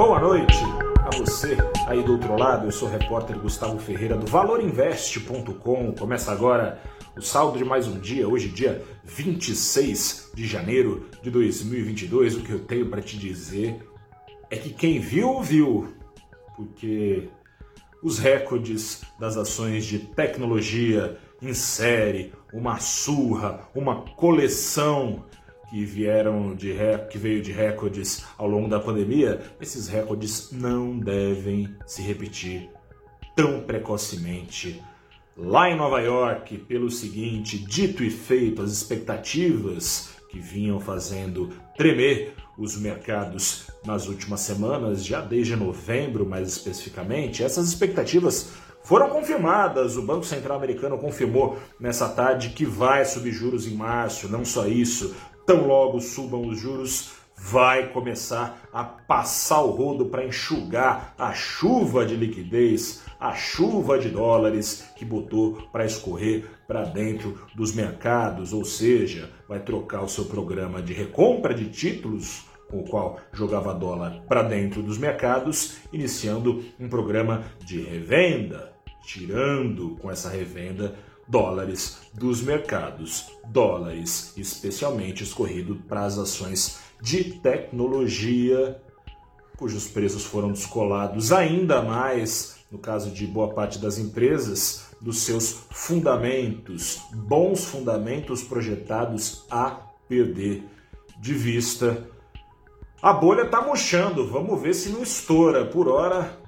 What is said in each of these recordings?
Boa noite a você aí do outro lado. Eu sou o repórter Gustavo Ferreira do valorinvest.com. Começa agora o saldo de mais um dia, hoje dia 26 de janeiro de 2022. O que eu tenho para te dizer é que quem viu, viu. Porque os recordes das ações de tecnologia em série, uma surra, uma coleção que vieram de que veio de recordes ao longo da pandemia, esses recordes não devem se repetir tão precocemente. Lá em Nova York, pelo seguinte, dito e feito, as expectativas que vinham fazendo tremer os mercados nas últimas semanas, já desde novembro mais especificamente, essas expectativas foram confirmadas. O Banco Central Americano confirmou nessa tarde que vai subir juros em março. Não só isso, tão logo subam os juros, vai começar a passar o rodo para enxugar a chuva de liquidez, a chuva de dólares que botou para escorrer para dentro dos mercados, ou seja, vai trocar o seu programa de recompra de títulos com o qual jogava dólar para dentro dos mercados, iniciando um programa de revenda, tirando com essa revenda dólares dos mercados, dólares especialmente escorrido para as ações de tecnologia, cujos preços foram descolados ainda mais, no caso de boa parte das empresas, dos seus fundamentos, bons fundamentos projetados a perder de vista. A bolha está murchando, vamos ver se não estoura. Por hora,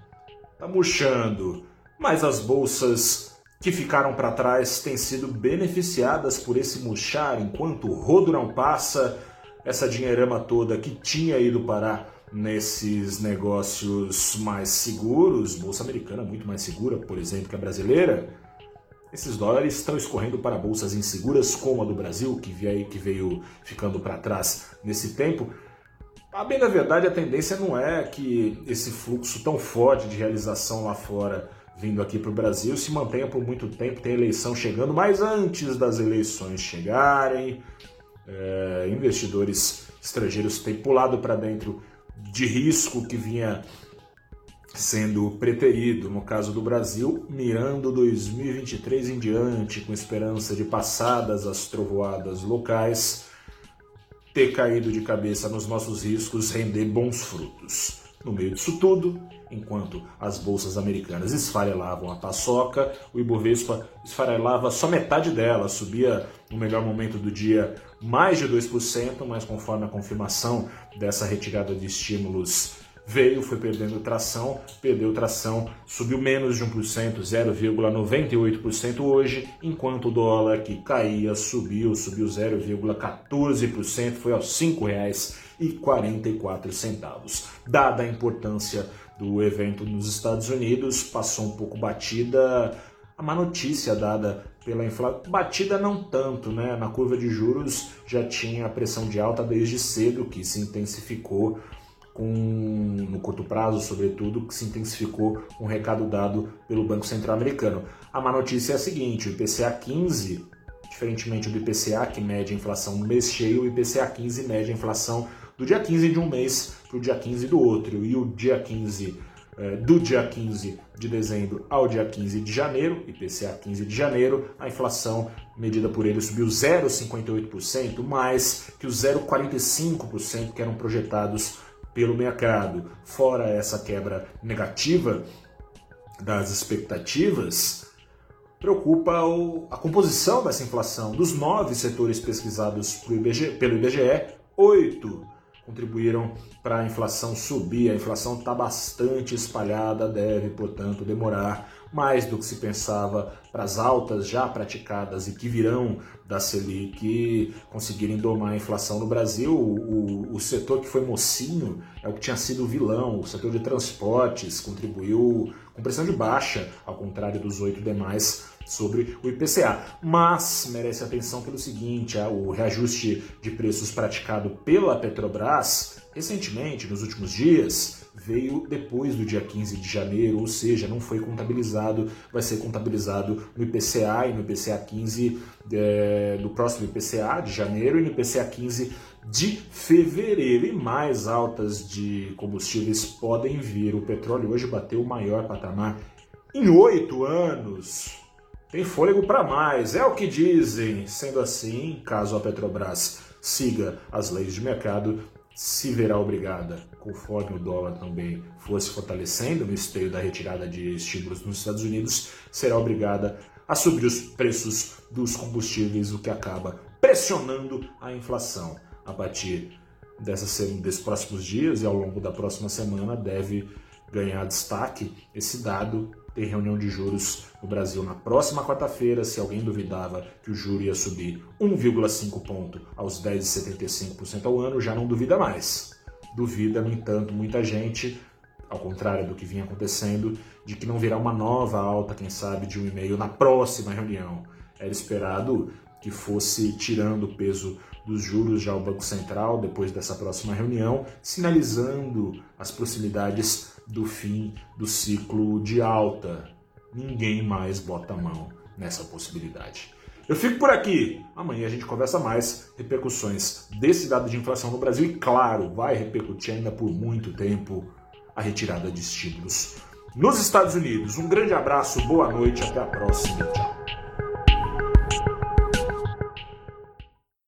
está murchando. Mas as bolsas que ficaram para trás têm sido beneficiadas por esse murchar enquanto o rodo não passa, essa dinheirama toda que tinha ido parar nesses negócios mais seguros, bolsa americana muito mais segura, por exemplo, que a brasileira, esses dólares estão escorrendo para bolsas inseguras como a do Brasil, que veio, que veio ficando para trás nesse tempo. A bem da verdade, a tendência não é que esse fluxo tão forte de realização lá fora vindo aqui para o Brasil se mantenha por muito tempo. Tem eleição chegando, mas antes das eleições chegarem, é, investidores estrangeiros têm pulado para dentro de risco que vinha sendo preterido, no caso do Brasil, mirando 2023 em diante, com esperança de passadas as trovoadas locais, ter caído de cabeça nos nossos riscos, render bons frutos. No meio disso tudo, enquanto as bolsas americanas esfarelavam a paçoca, o Ibovespa esfarelava só metade dela, subia no melhor momento do dia mais de 2%, mas conforme a confirmação dessa retirada de estímulos veio, foi perdendo tração, perdeu tração, subiu menos de 1%, 0,98% hoje, enquanto o dólar que caía subiu, subiu 0,14%, foi aos R$ 5,44. Dada a importância do evento nos Estados Unidos, passou um pouco batida a má notícia dada pela inflação. Batida não tanto, né? Na curva de juros já tinha a pressão de alta desde cedo, que se intensificou com, no curto prazo, sobretudo, que se intensificou um recado dado pelo Banco Central Americano. A má notícia é a seguinte: o IPCA 15, diferentemente do IPCA, que mede a inflação no mês cheio, o IPCA 15 mede a inflação do dia 15 de um mês para o dia 15 do outro. E o dia 15 eh, do dia 15 de dezembro ao dia 15 de janeiro, IPCA 15 de janeiro, a inflação medida por ele subiu 0,58%, mais que os 0,45% que eram projetados pelo mercado. Fora essa quebra negativa das expectativas, preocupa o, a composição dessa inflação. Dos nove setores pesquisados IBGE, pelo IBGE, oito contribuíram para a inflação subir. A inflação está bastante espalhada, deve, portanto, demorar mais do que se pensava para as altas já praticadas e que virão da Selic conseguirem domar a inflação no Brasil. O, o, setor que foi mocinho é o que tinha sido vilão, o setor de transportes contribuiu com pressão de baixa, ao contrário dos oito demais sobre o IPCA. Mas merece atenção pelo seguinte: o reajuste de preços praticado pela Petrobras recentemente, nos últimos dias, veio depois do dia 15 de janeiro, ou seja, não foi contabilizado, vai ser contabilizado no IPCA e no IPCA 15 é, do próximo IPCA de janeiro e no IPCA 15 de fevereiro. E mais altas de combustíveis podem vir. O petróleo hoje bateu o maior patamar em oito anos. Tem fôlego para mais, é o que dizem. Sendo assim, caso a Petrobras siga as leis de mercado, se verá obrigada, conforme o dólar também fosse fortalecendo no esteio da retirada de estímulos nos Estados Unidos, será obrigada a subir os preços dos combustíveis, o que acaba pressionando a inflação. A partir dessa, desses próximos dias e ao longo da próxima semana deve ganhar destaque esse dado tem reunião de juros no Brasil na próxima quarta-feira. Se alguém duvidava que o juro ia subir 1,5 ponto aos 10,75% ao ano, já não duvida mais. Duvida, no entanto, muita gente, ao contrário do que vinha acontecendo, de que não virá uma nova alta, quem sabe, de um e meio na próxima reunião. Era esperado que fosse tirando o peso dos juros já o Banco Central depois dessa próxima reunião, sinalizando as proximidades do fim do ciclo de alta. Ninguém mais bota a mão nessa possibilidade. Eu fico por aqui. Amanhã a gente conversa mais repercussões desse dado de inflação no Brasil e, claro, vai repercutir ainda por muito tempo a retirada de estímulos nos Estados Unidos. Um grande abraço, boa noite, até a próxima. Tchau.